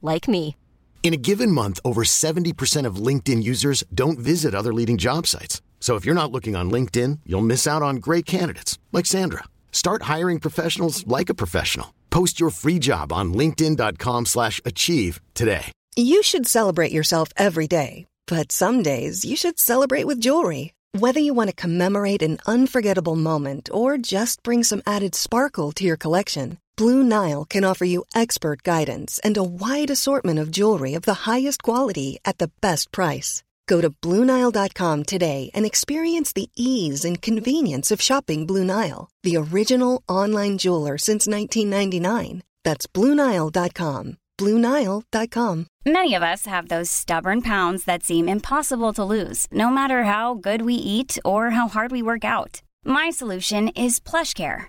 like me. In a given month, over 70% of LinkedIn users don't visit other leading job sites. So if you're not looking on LinkedIn, you'll miss out on great candidates like Sandra. Start hiring professionals like a professional. Post your free job on linkedin.com/achieve slash achieve today. You should celebrate yourself every day, but some days you should celebrate with jewelry. Whether you want to commemorate an unforgettable moment or just bring some added sparkle to your collection, Blue Nile can offer you expert guidance and a wide assortment of jewelry of the highest quality at the best price. Go to BlueNile.com today and experience the ease and convenience of shopping Blue Nile, the original online jeweler since 1999. That's BlueNile.com. BlueNile.com. Many of us have those stubborn pounds that seem impossible to lose, no matter how good we eat or how hard we work out. My solution is PlushCare.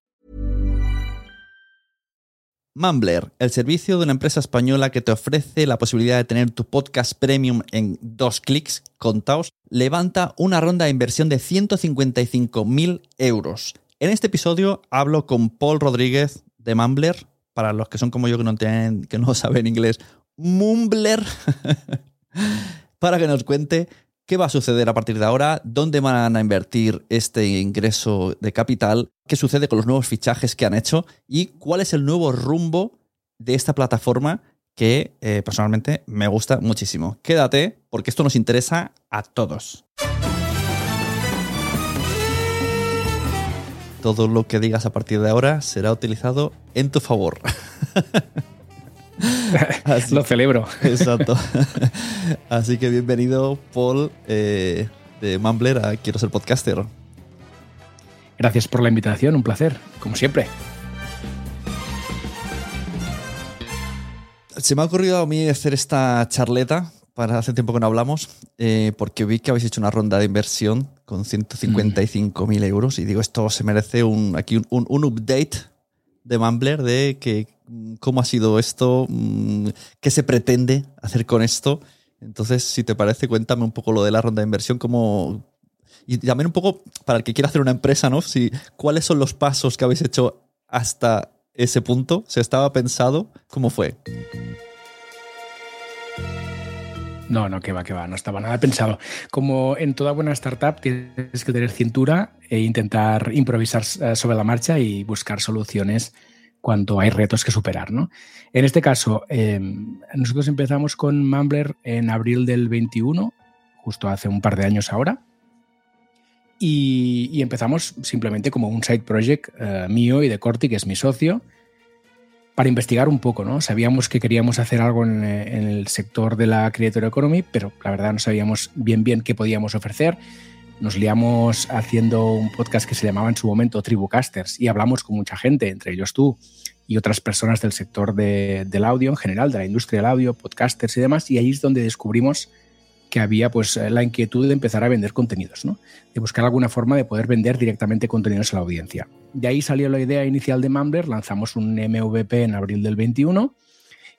Mumbler, el servicio de una empresa española que te ofrece la posibilidad de tener tu podcast premium en dos clics, contaos, levanta una ronda de inversión de 155.000 euros. En este episodio hablo con Paul Rodríguez de Mumbler, para los que son como yo que no, que no saben inglés, Mumbler, para que nos cuente qué va a suceder a partir de ahora, dónde van a invertir este ingreso de capital, qué sucede con los nuevos fichajes que han hecho y cuál es el nuevo rumbo de esta plataforma que eh, personalmente me gusta muchísimo. Quédate porque esto nos interesa a todos. Todo lo que digas a partir de ahora será utilizado en tu favor. Así- Lo celebro. Exacto. Así que bienvenido, Paul, eh, de Mumbler a Quiero ser podcaster. Gracias por la invitación, un placer, como siempre. Se me ha ocurrido a mí hacer esta charleta, para hace tiempo que no hablamos, eh, porque vi que habéis hecho una ronda de inversión con 155.000 euros y digo, esto se merece un, aquí un, un- un update de Mumbler de que, mm, cómo ha sido esto, mm, qué se pretende hacer con esto. Entonces, si te parece, cuéntame un poco lo de la ronda de inversión, cómo... Y también un poco para el que quiera hacer una empresa, ¿no? Si, ¿Cuáles son los pasos que habéis hecho hasta ese punto? ¿Se estaba pensado? ¿Cómo fue? No, no, que va, que va, no estaba nada pensado. Como en toda buena startup, tienes que tener cintura e intentar improvisar eh, sobre la marcha y buscar soluciones cuando hay retos que superar, ¿no? En este caso, eh, nosotros empezamos con Mumbler en abril del 21, justo hace un par de años ahora. Y, empezamos simplemente como un side project eh, mío y de Corti, que es mi socio, para investigar un poco, ¿no? Sabíamos que queríamos hacer algo en, en el sector de la Creator Economy, pero la verdad no sabíamos bien bien qué podíamos ofrecer. Nos liamos haciendo un podcast que se llamaba en su momento Tribucasters y hablamos con mucha gente, entre ellos tú y otras personas del sector de- del audio en general, de la industria del audio, podcasters y demás, y ahí es donde descubrimos que había pues la inquietud de empezar a vender contenidos, ¿no? de buscar alguna forma de poder vender directamente contenidos a la audiencia. De ahí salió la idea inicial de Mumbler, lanzamos un MVP en abril del 21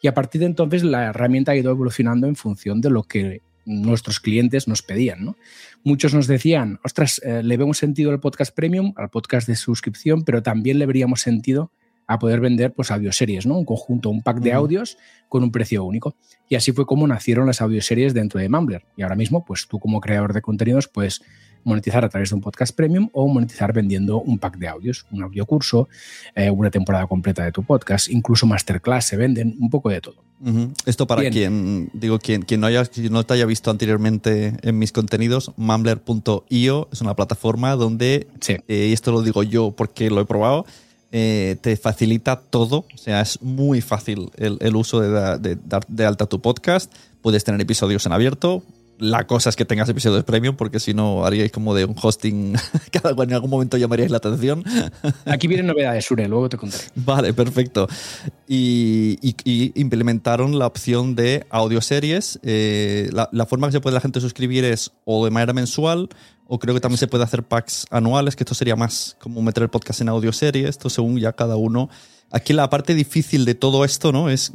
y a partir de entonces la herramienta ha ido evolucionando en función de lo que nuestros clientes nos pedían. ¿no? Muchos nos decían, ostras, eh, le vemos sentido al podcast premium, al podcast de suscripción, pero también le veríamos sentido a poder vender pues audioseries, ¿no? Un conjunto, un pack de audios con un precio único. Y así fue como nacieron las audioseries dentro de Mumbler. Y ahora mismo, pues tú como creador de contenidos puedes monetizar a través de un podcast premium o monetizar vendiendo un pack de audios, un audio curso, eh, una temporada completa de tu podcast, incluso masterclass se venden, un poco de todo. Esto para quien, digo, quien, quien no, haya, no te haya visto anteriormente en mis contenidos, mumbler.io es una plataforma donde, eh, y esto lo digo yo porque lo he probado, eh, te facilita todo, o sea, es muy fácil el, uso de, dar de alta tu podcast, puedes tener episodios en abierto, la cosa es que tengas episodios premium, porque si no haríais como de un hosting cada en algún momento llamaríais la atención. Aquí vienen novedades, Sure, luego te contaré. Vale, perfecto. Y, implementaron la opción de audioseries. Eh, la, la, forma que se puede la gente suscribir es o de manera mensual, o creo que también se puede hacer packs anuales, que esto sería más como meter el podcast en audioseries, esto según ya cada uno. Aquí la parte difícil de todo esto, ¿no? Es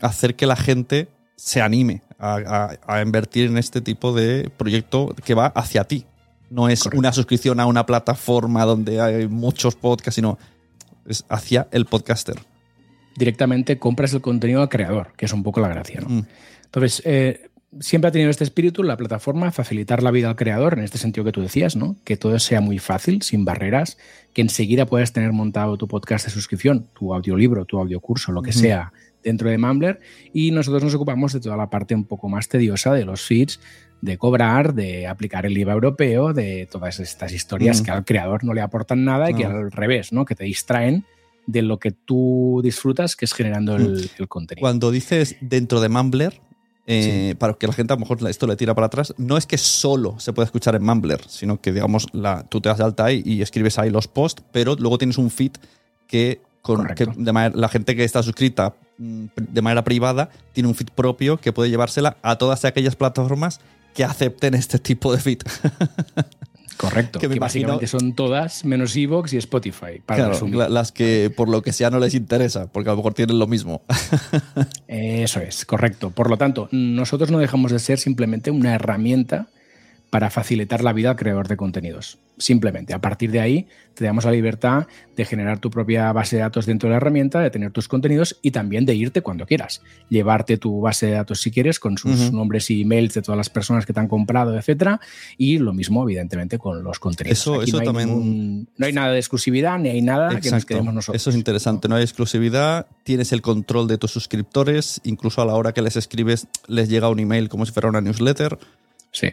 hacer que la gente se anime a, invertir en este tipo de proyecto que va hacia ti. No es una suscripción a una plataforma donde hay muchos podcasts, sino es hacia el podcaster. Directamente compras el contenido al creador, que es un poco la gracia. ¿no? Mm. Entonces, eh, siempre ha tenido este espíritu la plataforma, facilitar la vida al creador, en este sentido que tú decías, ¿no? Que todo sea muy fácil, sin barreras, que enseguida puedas tener montado tu podcast de suscripción, tu audiolibro, tu audiocurso, lo que sea, dentro de Mumbler y nosotros nos ocupamos de toda la parte un poco más tediosa de los feeds, de cobrar, de aplicar el IVA europeo, de todas estas historias que al creador no le aportan nada y que al revés, ¿no? que te distraen de lo que tú disfrutas, que es generando el, contenido. Cuando dices dentro de Mumbler, eh, para que la gente a lo mejor esto le tira para atrás, no es que solo se pueda escuchar en Mumbler, sino que digamos la, tú te das de alta ahí y escribes ahí los posts, pero luego tienes un feed que, con, la gente que está suscrita de manera privada tiene un feed propio que puede llevársela a todas aquellas plataformas que acepten este tipo de feed. Correcto. que, básicamente son todas menos Evox y Spotify. Para las que por lo que sea no les interesa, porque a lo mejor tienen lo mismo. Eso es, correcto. Por lo tanto, nosotros no dejamos de ser simplemente una herramienta para facilitar la vida al creador de contenidos. Simplemente, a partir de ahí, te damos la libertad de generar tu propia base de datos dentro de la herramienta, de tener tus contenidos y también de irte cuando quieras. Llevarte tu base de datos si quieres, con sus nombres y emails de todas las personas que te han comprado, etcétera. Y lo mismo, evidentemente, con los contenidos. Eso, eso no también. no hay nada de exclusividad ni hay nada que nos quedemos nosotros. Eso es interesante. No hay exclusividad, tienes el control de tus suscriptores, incluso a la hora que les escribes, les llega un email como si fuera una newsletter. Sí.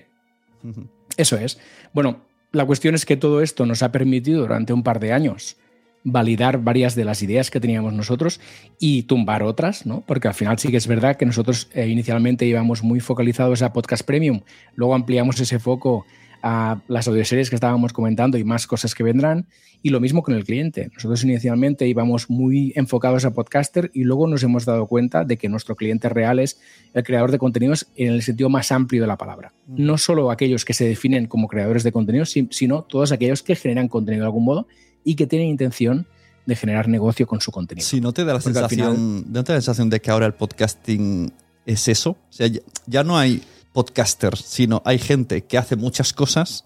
Eso es. Bueno, la cuestión es que todo esto nos ha permitido durante un par de años validar varias de las ideas que teníamos nosotros y tumbar otras, ¿no? Porque al final sí que es verdad que nosotros eh, inicialmente íbamos muy focalizados a podcast premium, luego ampliamos ese foco a las audioseries que estábamos comentando y más cosas que vendrán. Y lo mismo con el cliente. Nosotros inicialmente íbamos muy enfocados a podcaster y luego nos hemos dado cuenta de que nuestro cliente real es el creador de contenidos en el sentido más amplio de la palabra. No solo aquellos que se definen como creadores de contenidos, sino todos aquellos que generan contenido de algún modo y que tienen intención de generar negocio con su contenido. Si no te da la sensación, ¿no te da la sensación de que ahora el podcasting es eso. O sea, ya no hay podcasters, sino hay gente que hace muchas cosas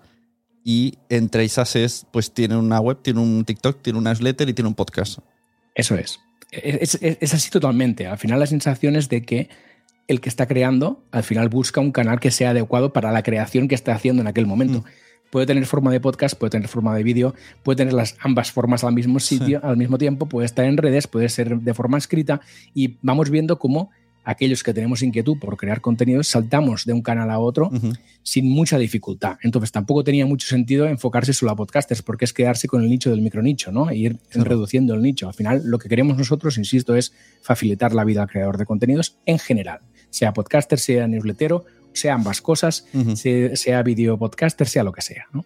y entre esas es, pues tiene una web, tiene un TikTok, tiene una newsletter y tiene un podcast. Eso es. Es, así totalmente. Al final la sensación es de que el que está creando, al final busca un canal que sea adecuado para la creación que está haciendo en aquel momento. Mm. Puede tener forma de podcast, puede tener forma de vídeo, puede tener las ambas formas al mismo sitio, al mismo tiempo, puede estar en redes, puede ser de forma escrita y vamos viendo cómo aquellos que tenemos inquietud por crear contenidos, saltamos de un canal a otro sin mucha dificultad. Entonces tampoco tenía mucho sentido enfocarse solo a podcasters, porque es quedarse con el nicho del micronicho, ¿no? E ir reduciendo el nicho. Al final, lo que queremos nosotros, insisto, es facilitar la vida al creador de contenidos en general, sea podcaster, sea newslettero, sea ambas cosas, sea, sea video podcaster, sea lo que sea, ¿no?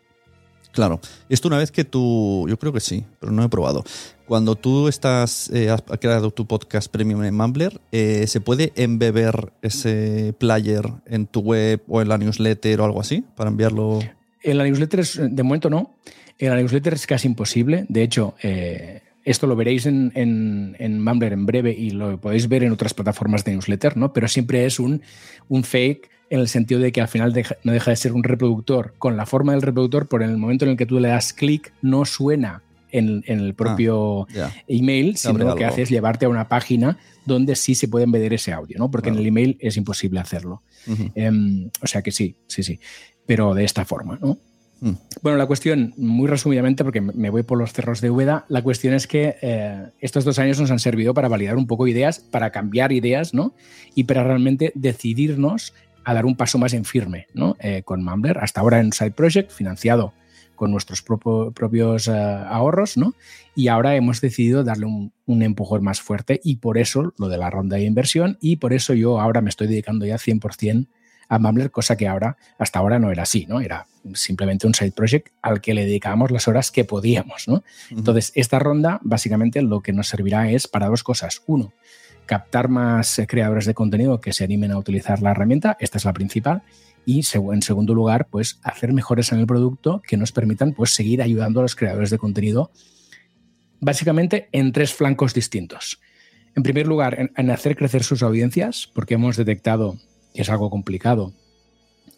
Claro. Esto una vez que tú, yo creo que sí, pero no he probado. Cuando tú estás, eh, has creado tu podcast premium en Mumbler, eh, ¿se puede embeber ese player en tu web o en la newsletter o algo así para enviarlo? En la newsletter, de momento no. En la newsletter es casi imposible. De hecho, eh, esto lo veréis en, en, Mumbler en breve y lo podéis ver en otras plataformas de newsletter, ¿no? Pero siempre es un, un fake en el sentido de que al final no deja de ser un reproductor con la forma del reproductor, por el momento en el que tú le das clic no suena en, el propio ah, email, sino lo que hace es llevarte a una página donde sí se puede embeder ese audio, ¿no? Porque en el email es imposible hacerlo. Em, o sea que sí, sí, sí. Pero de esta forma, ¿no? Mm. Bueno, la cuestión, muy resumidamente, porque me voy por los cerros de Úbeda, la cuestión es que eh, estos dos años nos han servido para validar un poco ideas, para cambiar ideas, ¿no? Y para realmente decidirnos a dar un paso más en firme, ¿no? Eh, con Mumbler, hasta ahora en Side Project, financiado con nuestros propios eh, ahorros, ¿no? Y ahora hemos decidido darle un, un, empujón más fuerte y por eso lo de la ronda de inversión y por eso yo ahora me estoy dedicando ya 100% a Mumbler, cosa que ahora, hasta ahora no era así, ¿no? Era simplemente un side project al que le dedicábamos las horas que podíamos, ¿no? Entonces, esta ronda básicamente lo que nos servirá es para dos cosas. Uno, captar más eh, creadores de contenido que se animen a utilizar la herramienta, esta es la principal, y en segundo lugar, pues hacer mejores en el producto que nos permitan pues seguir ayudando a los creadores de contenido básicamente en tres flancos distintos. En primer lugar, en hacer crecer sus audiencias, porque hemos detectado que es algo complicado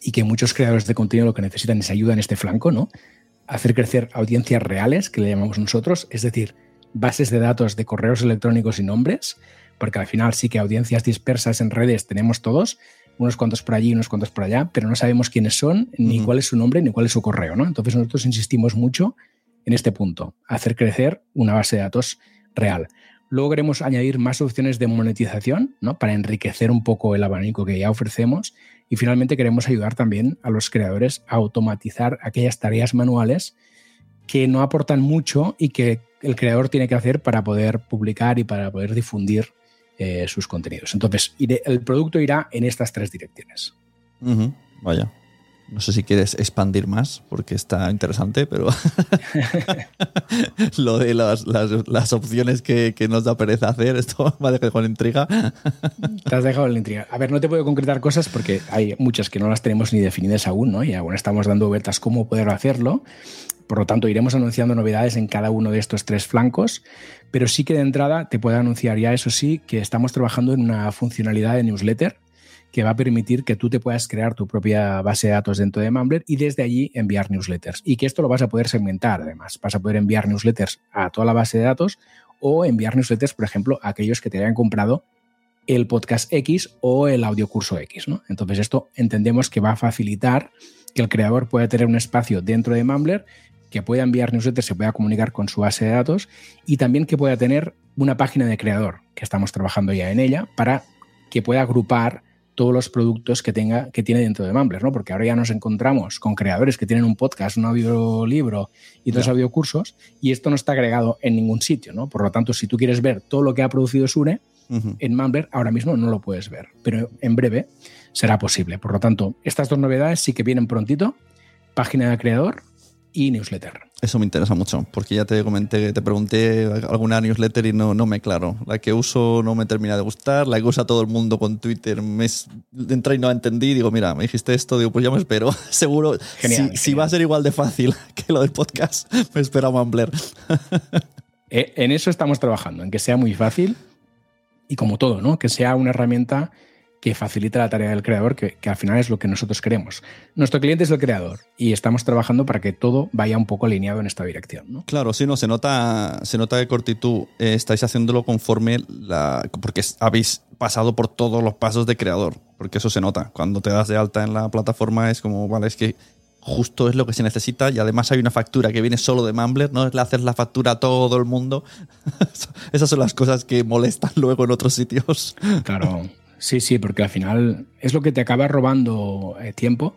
y que muchos creadores de contenido lo que necesitan es ayuda en este flanco, ¿no? Hacer crecer audiencias reales, que le llamamos nosotros, es decir, bases de datos de correos electrónicos y nombres, porque al final sí que audiencias dispersas en redes tenemos todos, unos cuantos por allí, unos cuantos por allá, pero no sabemos quiénes son, ni cuál es su nombre, ni cuál es su correo, ¿no? Entonces nosotros insistimos mucho en este punto, hacer crecer una base de datos real. Luego queremos añadir más opciones de monetización ¿no? para enriquecer un poco el abanico que ya ofrecemos. Y finalmente queremos ayudar también a los creadores a automatizar aquellas tareas manuales que no aportan mucho y que el creador tiene que hacer para poder publicar y para poder difundir eh, sus contenidos. Entonces, el producto irá en estas tres direcciones. Vaya. No sé si quieres expandir más porque está interesante, pero lo de las, opciones que, nos da pereza hacer, esto me ha dejado con intriga. Te has dejado en la intriga. A ver, no te puedo concretar cosas porque hay muchas que no las tenemos ni definidas aún, ¿no? Y aún estamos dando vueltas cómo poder hacerlo. Por lo tanto, iremos anunciando novedades en cada uno de estos tres flancos, pero sí que de entrada te puedo anunciar ya, eso sí, que estamos trabajando en una funcionalidad de newsletter que va a permitir que tú te puedas crear tu propia base de datos dentro de Mumbler y desde allí enviar newsletters. Y que esto lo vas a poder segmentar además. Vas a poder enviar newsletters a toda la base de datos o enviar newsletters, por ejemplo, a aquellos que te hayan comprado el podcast X o el audiocurso X. ¿no? Entonces esto entendemos que va a facilitar que el creador pueda tener un espacio dentro de Mumbler que pueda enviar newsletters, se pueda comunicar con su base de datos y también que pueda tener una página de creador, que estamos trabajando ya en ella, para que pueda agrupar todos los productos que tenga que tiene dentro de Mumbler, ¿no? Porque ahora ya nos encontramos con creadores que tienen un podcast, un audiolibro y dos audiocursos y esto no está agregado en ningún sitio, ¿no? Por lo tanto, si tú quieres ver todo lo que ha producido Sune en Mumbler, ahora mismo no lo puedes ver, pero en breve será posible. Por lo tanto, estas dos novedades sí que vienen prontito, página de creador y newsletter. Eso me interesa mucho, porque ya te comenté, te pregunté alguna newsletter y no, no me claro. La que uso no me termina de gustar, la que usa todo el mundo con Twitter, me entra y no entendí, digo, mira, me dijiste esto, digo, pues ya me espero. Seguro, si, va a ser igual de fácil que lo del podcast, me espera Mumbler. Eh, en eso estamos trabajando, en que sea muy fácil y como todo, ¿no? Que sea una herramienta que facilita la tarea del creador, que, al final es lo que nosotros queremos. Nuestro cliente es el creador y estamos trabajando para que todo vaya un poco alineado en esta dirección. ¿no? Claro, sí, no, se nota, se nota que Cortitud eh, estáis haciéndolo conforme la. porque habéis pasado por todos los pasos de creador, porque eso se nota. Cuando te das de alta en la plataforma es como, vale, es que justo es lo que se necesita y además hay una factura que viene solo de Mumbler, no es le hacer la factura a todo el mundo. Esas son las cosas que molestan luego en otros sitios. Claro. Sí, sí, porque al final es lo que te acaba robando eh, tiempo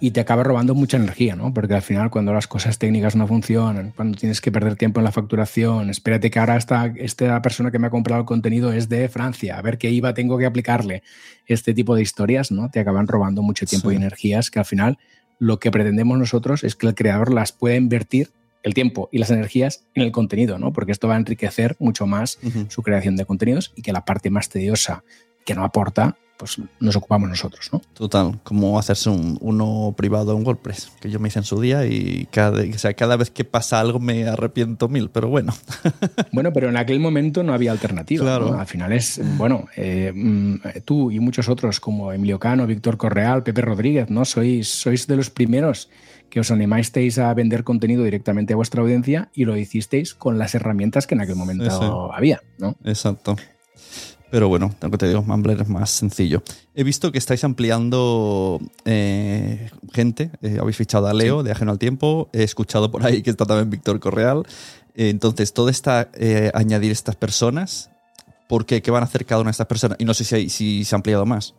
y te acaba robando mucha energía, ¿no? Porque al final cuando las cosas técnicas no funcionan, cuando tienes que perder tiempo en la facturación, espérate que ahora esta, esta persona que me ha comprado el contenido es de Francia, a ver qué IVA tengo que aplicarle. Este tipo de historias, ¿no? Te acaban robando mucho tiempo y energías que al final lo que pretendemos nosotros es que el creador las pueda invertir el tiempo y las energías en el contenido, ¿no? Porque esto va a enriquecer mucho más su creación de contenidos y que la parte más tediosa que no aporta, pues nos ocupamos nosotros, ¿no? Total, como hacerse un, uno privado en WordPress, que yo me hice en su día y cada, o sea, cada vez que pasa algo me arrepiento mil, pero bueno. Bueno, pero en aquel momento no había alternativa. Claro. ¿no? Al final es, bueno, eh, mm, tú y muchos otros como Emilio Cano, Víctor Correal, Pepe Rodríguez, ¿no? Sois, sois de los primeros que os animasteis a vender contenido directamente a vuestra audiencia y lo hicisteis con las herramientas que en aquel momento había, ¿no? Exacto. Pero bueno, lo que te digo, Mumbler es más sencillo. He visto que estáis ampliando eh, gente. Eh, habéis fichado a Leo de Ajeno al Tiempo. He escuchado por ahí que está también Víctor Correal. Eh, entonces, todo está eh, añadir estas personas. ¿Por qué? ¿Qué van a hacer cada una de estas personas? Y no sé si, hay- si se ha ampliado más.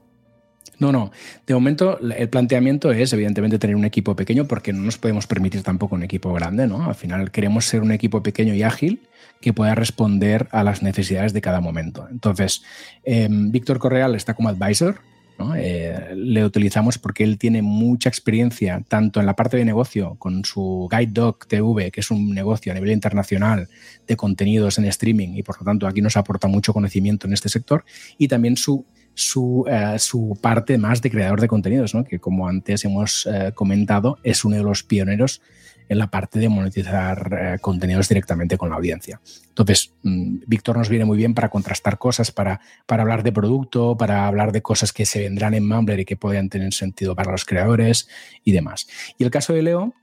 No, no. De momento, el planteamiento es, evidentemente, tener un equipo pequeño porque no nos podemos permitir tampoco un equipo grande, ¿no? Al final queremos ser un equipo pequeño y ágil que pueda responder a las necesidades de cada momento. Entonces, eh, Víctor Correal está como advisor, ¿no? Eh, le utilizamos porque él tiene mucha experiencia tanto en la parte de negocio con su Guide Dog TV, que es un negocio a nivel internacional de contenidos en streaming y por lo tanto aquí nos aporta mucho conocimiento en este sector y también su su, eh, su parte más de creador de contenidos, ¿no? que como antes hemos eh, comentado, es uno de los pioneros en la parte de monetizar eh, contenidos directamente con la audiencia. Entonces, mm, Víctor nos viene muy bien para contrastar cosas, para, para hablar de producto, para hablar de cosas que se vendrán en Mumbler y que puedan tener sentido para los creadores y demás. Y el caso de Leo,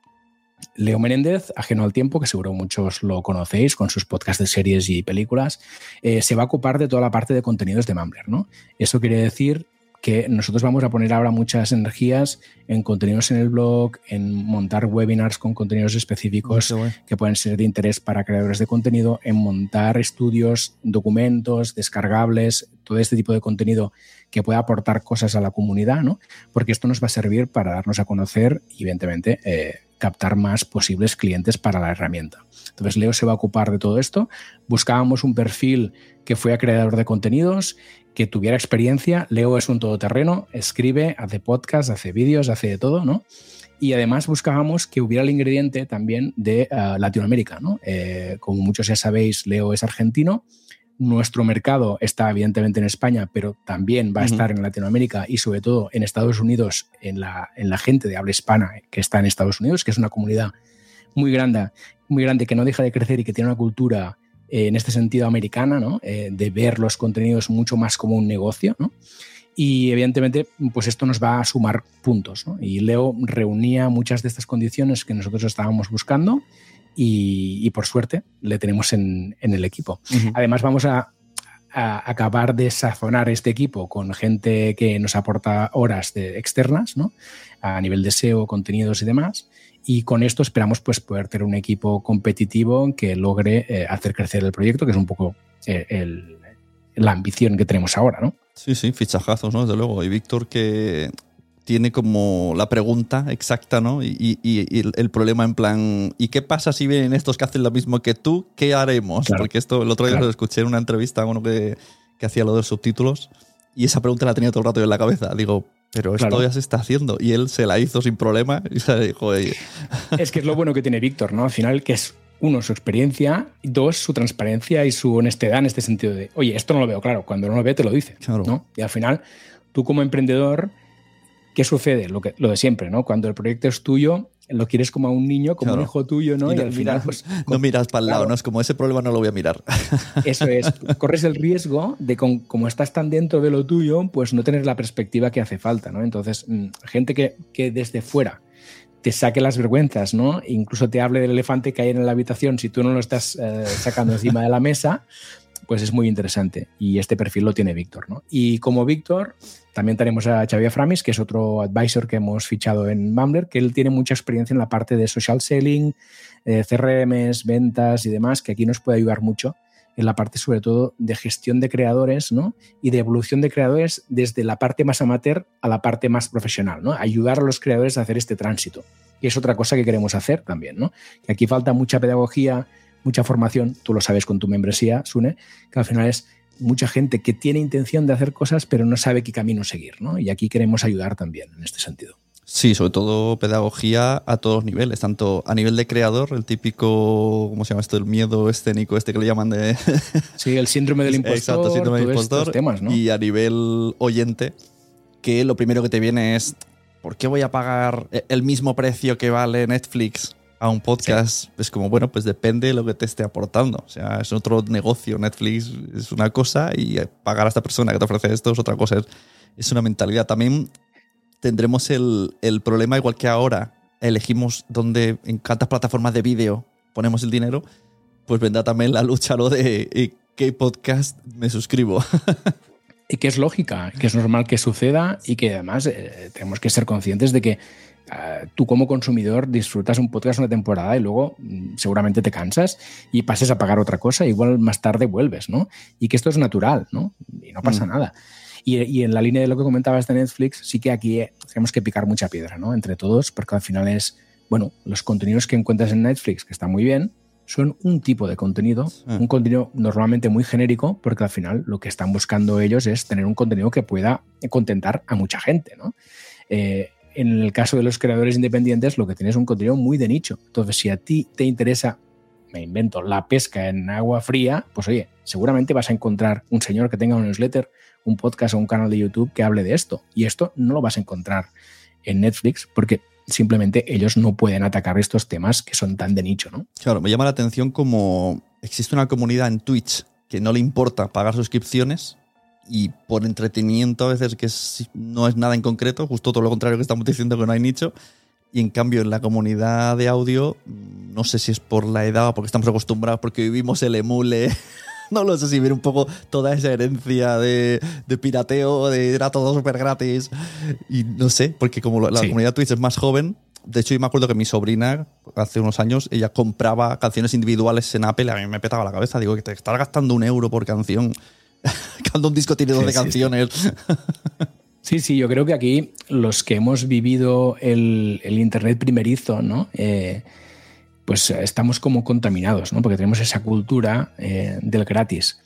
Leo Menéndez, ajeno al tiempo, que seguro muchos lo conocéis con sus podcasts de series y películas, eh, se va a ocupar de toda la parte de contenidos de Mumbler. ¿no? Eso quiere decir que nosotros vamos a poner ahora muchas energías en contenidos en el blog, en montar webinars con contenidos específicos guay. que pueden ser de interés para creadores de contenido, en montar estudios, documentos, descargables, todo este tipo de contenido que pueda aportar cosas a la comunidad, ¿no? Porque esto nos va a servir para darnos a conocer y, evidentemente, eh, captar más posibles clientes para la herramienta. Entonces, Leo se va a ocupar de todo esto. Buscábamos un perfil que fuera creador de contenidos, que tuviera experiencia. Leo es un todoterreno, escribe, hace podcast, hace vídeos, hace de todo, ¿no? Y además buscábamos que hubiera el ingrediente también de uh, Latinoamérica, ¿no? Eh, como muchos ya sabéis, Leo es argentino. Nuestro mercado está evidentemente en España, pero también va a estar en Latinoamérica y sobre todo en Estados Unidos, en la, en la gente de habla hispana que está en Estados Unidos, que es una comunidad muy grande, muy grande que no deja de crecer y que tiene una cultura eh, en este sentido americana, ¿no? Eh, de ver los contenidos mucho más como un negocio, ¿no? Y evidentemente, pues esto nos va a sumar puntos. ¿no? Y Leo reunía muchas de estas condiciones que nosotros estábamos buscando y, y por suerte le tenemos en, en el equipo. Además, vamos a, a acabar de sazonar este equipo con gente que nos aporta horas de externas, ¿no? A nivel de SEO, contenidos y demás. Y con esto esperamos pues, poder tener un equipo competitivo que logre eh, hacer crecer el proyecto, que es un poco eh, el- la ambición que tenemos ahora, ¿no? Sí, sí, fichajazos, ¿no? Desde luego. Y Víctor que tiene como la pregunta exacta, ¿no? Y, y- y el, problema en plan, ¿y qué pasa si vienen estos que hacen lo mismo que tú? ¿Qué haremos? Claro. Porque esto el otro día Claro. lo escuché en una entrevista a uno que, que hacía lo de los subtítulos y esa pregunta la tenía todo el rato en la cabeza. Digo, pero esto Claro. ya se está haciendo. Y él se la hizo sin problema y se dijo, oye, Es que es lo bueno que tiene Víctor, ¿no? Al final, que es uno, su experiencia, y dos, su transparencia y su honestidad en este sentido de, oye, esto no lo veo claro, cuando no lo ve te lo dice, Claro. ¿no? Y al final, tú como emprendedor, ¿qué sucede? Lo, que, lo de siempre, ¿no? Cuando el proyecto es tuyo, lo quieres como a un niño, como Claro. un hijo tuyo, ¿no? y al final, pues, no con- miras para el lado, claro. ¿no? Es como ese problema no lo voy a mirar. Eso es, corres el riesgo de, con- como estás tan dentro de lo tuyo, pues no tener la perspectiva que hace falta, ¿no? Entonces, mm, gente que, que desde fuera te saque las vergüenzas, ¿no? Incluso te hable del elefante que hay en la habitación si tú no lo estás eh, sacando encima de la mesa, pues es muy interesante. Y este perfil lo tiene Víctor, ¿no? Y como Víctor, también tenemos a Xavier Framis, que es otro advisor que hemos fichado en Mumbler, que él tiene mucha experiencia en la parte de social selling, eh, CRMs, ventas y demás, que aquí nos puede ayudar mucho en la parte sobre todo de gestión de creadores ¿no? y de evolución de creadores desde la parte más amateur a la parte más profesional, ¿no? ayudar a los creadores a hacer este tránsito. Y es otra cosa que queremos hacer también, ¿no? aquí falta mucha pedagogía, mucha formación, tú lo sabes con tu membresía, Sune, que al final es mucha gente que tiene intención de hacer cosas pero no sabe qué camino seguir. ¿no? Y aquí queremos ayudar también en este sentido. Sí, sobre todo pedagogía a todos los niveles, tanto a nivel de creador, el típico, ¿cómo se llama esto? El miedo escénico este que le llaman de... Sí, el síndrome del impostor. Exacto, síndrome del impostor. Temas, ¿no? Y a nivel oyente, que lo primero que te viene es, ¿por qué voy a pagar el mismo precio que vale Netflix a un podcast? Es como, bueno, pues depende de lo que te esté aportando. O sea, es otro negocio. Netflix es una cosa y pagar a esta persona que te ofrece esto es otra cosa. Es, es una mentalidad. También tendremos el, el, problema, igual que ahora elegimos dónde, en cuántas plataformas de vídeo ponemos el dinero, pues vendrá también la lucha lo de eh, qué podcast me suscribo. y que es lógica, que es normal que suceda y que además eh, tenemos que ser conscientes de que uh, tú como consumidor disfrutas un podcast una temporada y luego mm, seguramente te cansas y pases a pagar otra cosa, igual más tarde vuelves, ¿no? Y que esto es natural, ¿no? Y no pasa mm. nada. Y, en la línea de lo que comentabas de Netflix, sí que aquí eh, tenemos que picar mucha piedra, ¿no? Entre todos, porque al final es, bueno, los contenidos que encuentras en Netflix, que están muy bien, son un tipo de contenido, un contenido normalmente muy genérico, porque al final lo que están buscando ellos es tener un contenido que pueda contentar a mucha gente, ¿no? Eh, en el caso de los creadores independientes, lo que tienes es un contenido muy de nicho. Entonces, si a ti te interesa, me invento, la pesca en agua fría, pues oye, seguramente vas a encontrar un señor que tenga un newsletter un podcast o un canal de YouTube que hable de esto. Y esto no lo vas a encontrar en Netflix porque simplemente ellos no pueden atacar estos temas que son tan de nicho, ¿no? Claro, me llama la atención como existe una comunidad en Twitch que no le importa pagar suscripciones y por entretenimiento a veces que no es nada en concreto, justo todo lo contrario que estamos diciendo que no hay nicho. Y en cambio en la comunidad de audio, no sé si es por la edad o porque estamos acostumbrados, porque vivimos el emule no lo sé si viene un poco toda esa herencia de, pirateo, de era todo súper gratis. Y no sé, porque como la, comunidad Twitch es más joven, de hecho, yo me acuerdo que mi sobrina, hace unos años, ella compraba canciones individuales en Apple a mí me petaba la cabeza. Digo, que te estás gastando un euro por canción cuando un disco tiene 12 canciones. Sí, sí, yo creo que aquí los que hemos vivido el, Internet primerizo, ¿no? Eh, pues estamos como contaminados, ¿no? Porque tenemos esa cultura eh, del gratis.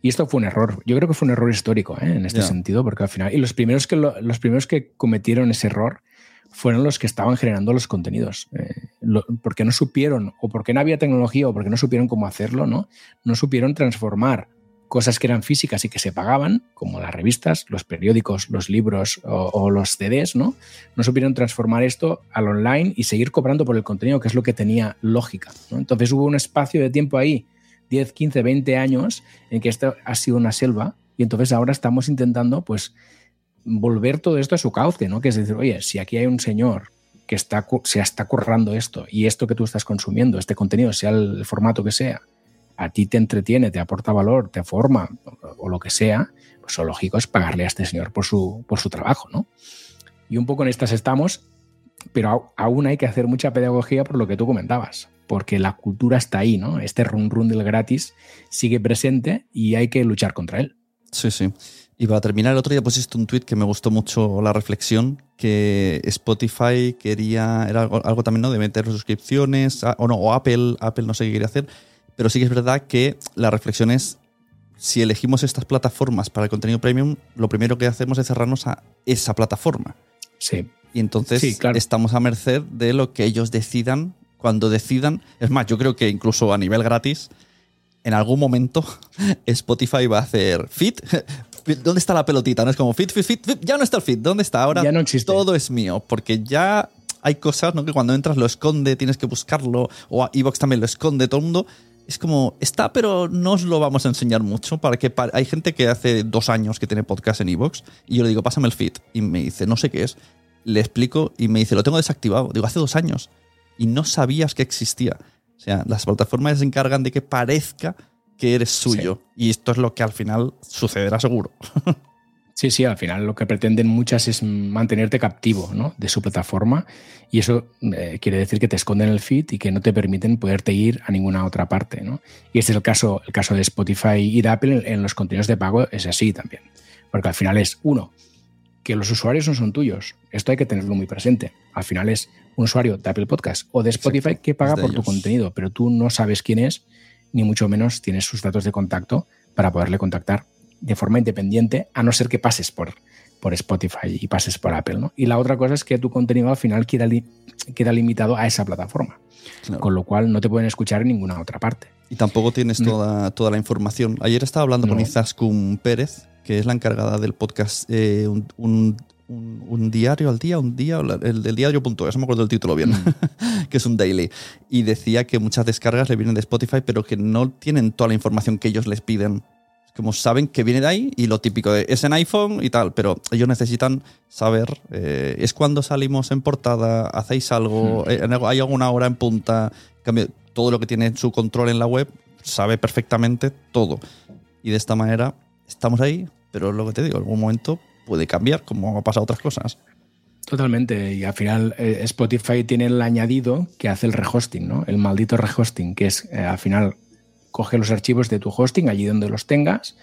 Y esto fue un error. Yo creo que fue un error histórico ¿eh? en este sentido, porque al final. Y los primeros que, los primeros que cometieron ese error fueron los que estaban generando los contenidos. porque no supieron, o porque no había tecnología, o porque no supieron cómo hacerlo, ¿no? No supieron transformar cosas que eran físicas y que se pagaban, como las revistas, los periódicos, los libros o, los CDs, ¿no? No supieron transformar esto al online y seguir cobrando por el contenido, que es lo que tenía lógica. Entonces hubo un espacio de tiempo ahí, 10, 15, 20 años, en que esto ha sido una selva y entonces ahora estamos intentando, pues, volver todo esto a su cauce, ¿no? Que es decir, oye, si aquí hay un señor que está, se está currando esto y esto que tú estás consumiendo, este contenido, sea el formato que sea, a ti te entretiene, te aporta valor, te forma o, lo que sea, pues lo lógico es pagarle a este señor por su, por su trabajo, ¿no? Y un poco en estas estamos, pero aún hay que hacer mucha pedagogía por lo que tú comentabas, porque la cultura está ahí, ¿no? Este run run del gratis sigue presente y hay que luchar contra él. Sí, sí. Y para terminar, el otro día pusiste un tweet que me gustó mucho la reflexión, que Spotify quería, era algo, también, ¿no? De meter suscripciones, o no, o Apple, Apple no sé qué quería hacer, pero sí que es verdad que la reflexión es, si elegimos estas plataformas para el contenido premium, lo primero que hacemos es cerrarnos a esa plataforma. Sí. Y entonces estamos a merced de lo que ellos decidan cuando decidan. Es más, yo creo que incluso a nivel gratis, en algún momento Spotify va a hacer fit. ¿Dónde está la pelotita? No es como fit, fit, fit, fit. Ya no está el fit. ¿Dónde está? Ahora ya no existe. todo es mío. Porque ya hay cosas ¿no? que cuando entras lo esconde, tienes que buscarlo. O Evox también lo esconde. Todo el mundo es como, está, pero no os lo vamos a enseñar mucho. Para que hay gente que hace dos años que tiene podcast en Evox y yo le digo, pásame el feed. Y me dice, no sé qué es. Le explico y me dice, lo tengo desactivado. Digo, hace dos años. Y no sabías que existía. O sea, las plataformas se encargan de que parezca que eres suyo. Y esto es lo que al final sucederá seguro. Sí, sí, al final lo que pretenden muchas es mantenerte captivo ¿no? de su plataforma y eso eh, quiere decir que te esconden el feed y que no te permiten poderte ir a ninguna otra parte. ¿no? Y este es el caso, el caso de Spotify y de Apple en los contenidos de pago es así también. Porque al final es, uno, que los usuarios no son tuyos. Esto hay que tenerlo muy presente. Al final es un usuario de Apple Podcast o de Spotify que paga por tu contenido, pero tú no sabes quién es, ni mucho menos tienes sus datos de contacto para poderle contactar de forma independiente, a no ser que pases por por Spotify y pases por Apple. ¿no? Y la otra cosa es que tu contenido al final queda, queda limitado a esa plataforma, con lo cual no te pueden escuchar en ninguna otra parte. Y tampoco tienes toda, toda la información. Ayer estaba hablando con Izaskun Pérez, que es la encargada del podcast eh, un, un, diario al día, un día, el del diario.es, no me acuerdo el título bien, que es un daily. Y decía que muchas descargas le vienen de Spotify, pero que no tienen toda la información que ellos les piden. Como saben que viene de ahí y lo típico de, es en iPhone y tal, pero ellos necesitan saber, eh, es cuando salimos en portada, hacéis algo, eh, hay alguna hora en punta, cambio, todo lo que tiene su control en la web, sabe perfectamente todo. Y de esta manera estamos ahí, pero lo que te digo, en algún momento puede cambiar, como ha pasado otras cosas. Totalmente, y al final eh, Spotify tiene el añadido que hace el rehosting, ¿no? El maldito rehosting, que es al final coge los archivos de tu hosting allí donde los tengas,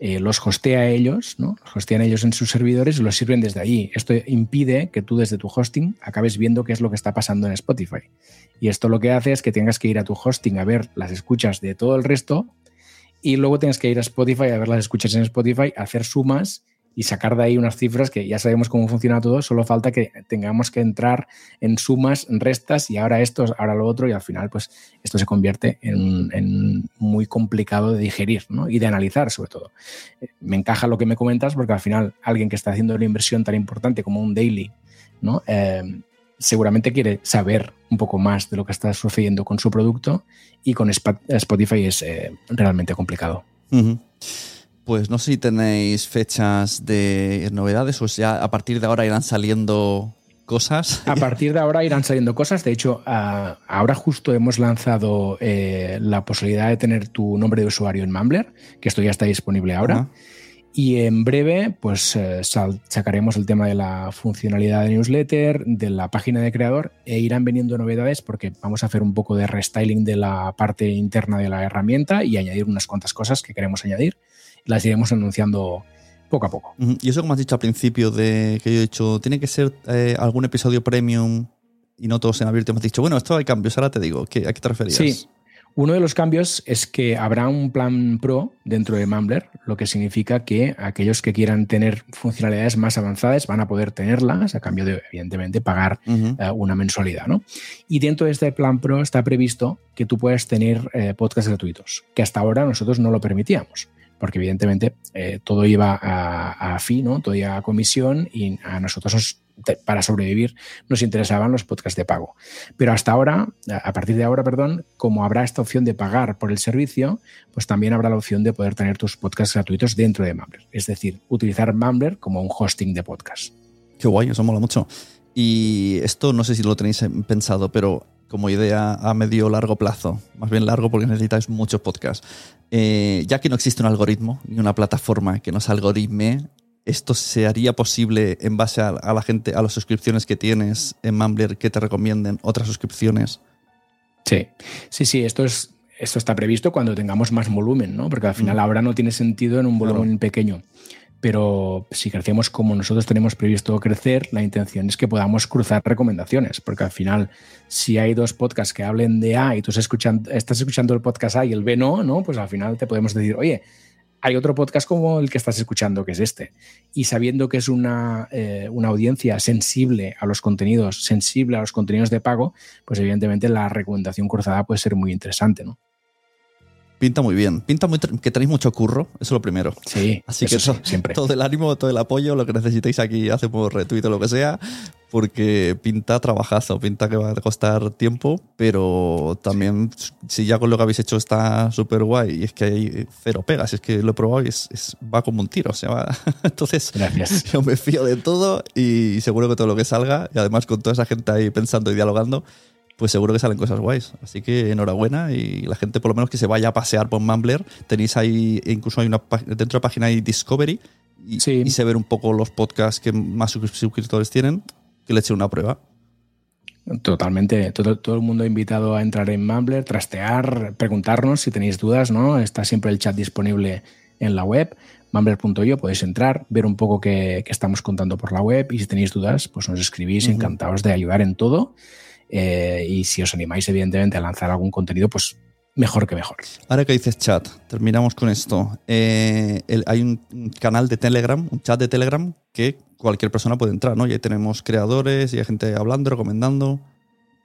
eh, los hostea ellos, ¿no? Los hostean ellos en sus servidores y los sirven desde allí. Esto impide que tú desde tu hosting acabes viendo qué es lo que está pasando en Spotify. Y esto lo que hace es que tengas que ir a tu hosting a ver las escuchas de todo el resto y luego tienes que ir a Spotify a ver las escuchas en Spotify, hacer sumas y sacar de ahí unas cifras que ya sabemos cómo funciona todo, solo falta que tengamos que entrar en sumas, restas y ahora esto, ahora lo otro y al final pues esto se convierte en, muy complicado de digerir y de analizar sobre todo. Eh, me encaja lo que me comentas porque al final alguien que está haciendo una inversión tan importante como un daily, ¿no? Eh, seguramente quiere saber un poco más de lo que está sucediendo con su producto y con Spotify es eh, realmente complicado. Pues no sé si tenéis fechas de novedades o ya a partir de ahora irán saliendo cosas. A partir de ahora irán saliendo cosas. De hecho, ahora justo hemos lanzado eh, la posibilidad de tener tu nombre de usuario en Mumbler, que esto ya está disponible ahora. Y en breve, pues eh, sacaremos el tema de la funcionalidad de newsletter, de la página de creador, e irán veniendo novedades porque vamos a hacer un poco de restyling de la parte interna de la herramienta y añadir unas cuantas cosas que queremos añadir. Las iremos anunciando poco a poco. Y eso, como has dicho al principio, de que yo he dicho, tiene que ser eh, algún episodio premium y no todos en abierto. Me has dicho, bueno, esto hay cambios. Ahora te digo, ¿a qué te referías? Sí. Uno de los cambios es que habrá un plan pro dentro de Mumbler, lo que significa que aquellos que quieran tener funcionalidades más avanzadas van a poder tenerlas a cambio de, evidentemente, pagar eh, una mensualidad. ¿no? Y dentro de este plan pro está previsto que tú puedas tener eh, podcasts gratuitos, que hasta ahora nosotros no lo permitíamos porque evidentemente eh, todo iba a, a fin, ¿no? todo iba a comisión y a nosotros para sobrevivir nos interesaban los podcasts de pago. Pero hasta ahora, a partir de ahora, perdón, como habrá esta opción de pagar por el servicio, pues también habrá la opción de poder tener tus podcasts gratuitos dentro de Mumbler. Es decir, utilizar Mumbler como un hosting de podcast. Qué guay, eso mola mucho. Y esto no sé si lo tenéis pensado, pero como idea a medio largo plazo, más bien largo porque necesitáis muchos podcasts. Eh, ya que no existe un algoritmo ni una plataforma que nos algoritme, ¿esto se haría posible en base a, la gente, a las suscripciones que tienes en Mumbler que te recomienden otras suscripciones? Sí, sí, sí, esto es. Esto está previsto cuando tengamos más volumen, ¿no? Porque al final mm. ahora no tiene sentido en un volumen pequeño pero si crecemos como nosotros tenemos previsto crecer, la intención es que podamos cruzar recomendaciones, porque al final, si hay dos podcasts que hablen de A y tú estás escuchando, el podcast A y el B no, ¿no? pues al final te podemos decir, oye, hay otro podcast como el que estás escuchando, que es este. Y sabiendo que es una, eh, una, audiencia sensible a los contenidos, sensible a los contenidos de pago, pues evidentemente la recomendación cruzada puede ser muy interesante, ¿no? Pinta muy bien. Pinta muy que tenéis mucho curro, eso es lo primero. Sí, así que siempre. Todo el ánimo, todo el apoyo, lo que necesitéis aquí, hacemos retweet o lo que sea, porque pinta trabajazo, pinta que va a costar tiempo, pero también si ya con lo que habéis hecho está súper guay y es que hay cero pegas, es que lo he probado y es, va como un tiro, o sea, entonces Gracias. yo me fío de todo y seguro que todo lo que salga, y además con toda esa gente ahí pensando y dialogando, pues seguro que salen cosas guays. Así que enhorabuena y la gente por lo menos que se vaya a pasear por Mumbler. Tenéis ahí, incluso hay una dentro de la página hay Discovery y, se ver un poco los podcasts que más suscriptores tienen, que le eche una prueba. Totalmente. Todo, todo, el mundo invitado a entrar en Mumbler, trastear, preguntarnos si tenéis dudas, ¿no? Está siempre el chat disponible en la web, mumbler.io, podéis entrar, ver un poco qué, estamos contando por la web y si tenéis dudas, pues nos escribís, encantados de ayudar en todo. Eh, y si os animáis, evidentemente, a lanzar algún contenido, pues mejor que mejor. Ahora que dices chat, terminamos con esto. Eh, el- hay un un canal de Telegram, un chat de Telegram que cualquier persona puede entrar, ¿no? Y ahí tenemos creadores y hay gente hablando, recomendando.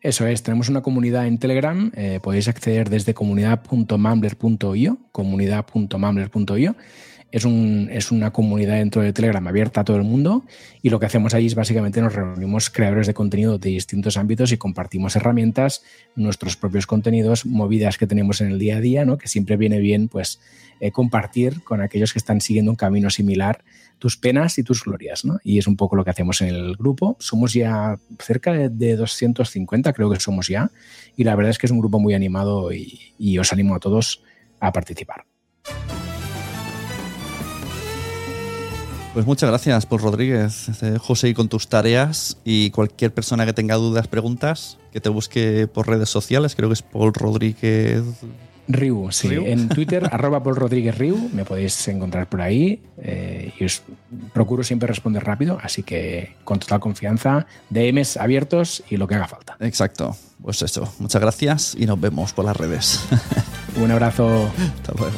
Eso es, tenemos una comunidad en Telegram, eh, podéis acceder desde comunidad.mambler.io, comunidad.mambler.io. Es, un, es una comunidad dentro de Telegram abierta a todo el mundo y lo que hacemos ahí es básicamente nos reunimos creadores de contenido de distintos ámbitos y compartimos herramientas, nuestros propios contenidos, movidas que tenemos en el día a día, ¿no? que siempre viene bien pues eh, compartir con aquellos que están siguiendo un camino similar tus penas y tus glorias. Y es un poco lo que hacemos en el grupo. Somos ya cerca de, de 250, creo que somos ya, y la verdad es que es un grupo muy animado y os animo a todos a participar. Pues muchas gracias, Paul Rodríguez. Te dejo seguir con tus tareas y cualquier persona que tenga dudas, preguntas, que te busque por redes sociales. Creo que es Paul Rodríguez. Riu, sí. Riu. En Twitter, arroba Paul Rodríguez Riu, me podéis encontrar por ahí. eh, y os procuro siempre responder rápido, así que con total confianza, DMs abiertos y lo que haga falta. Exacto. Pues eso. Muchas gracias y nos vemos por las redes. Un abrazo. Hasta luego.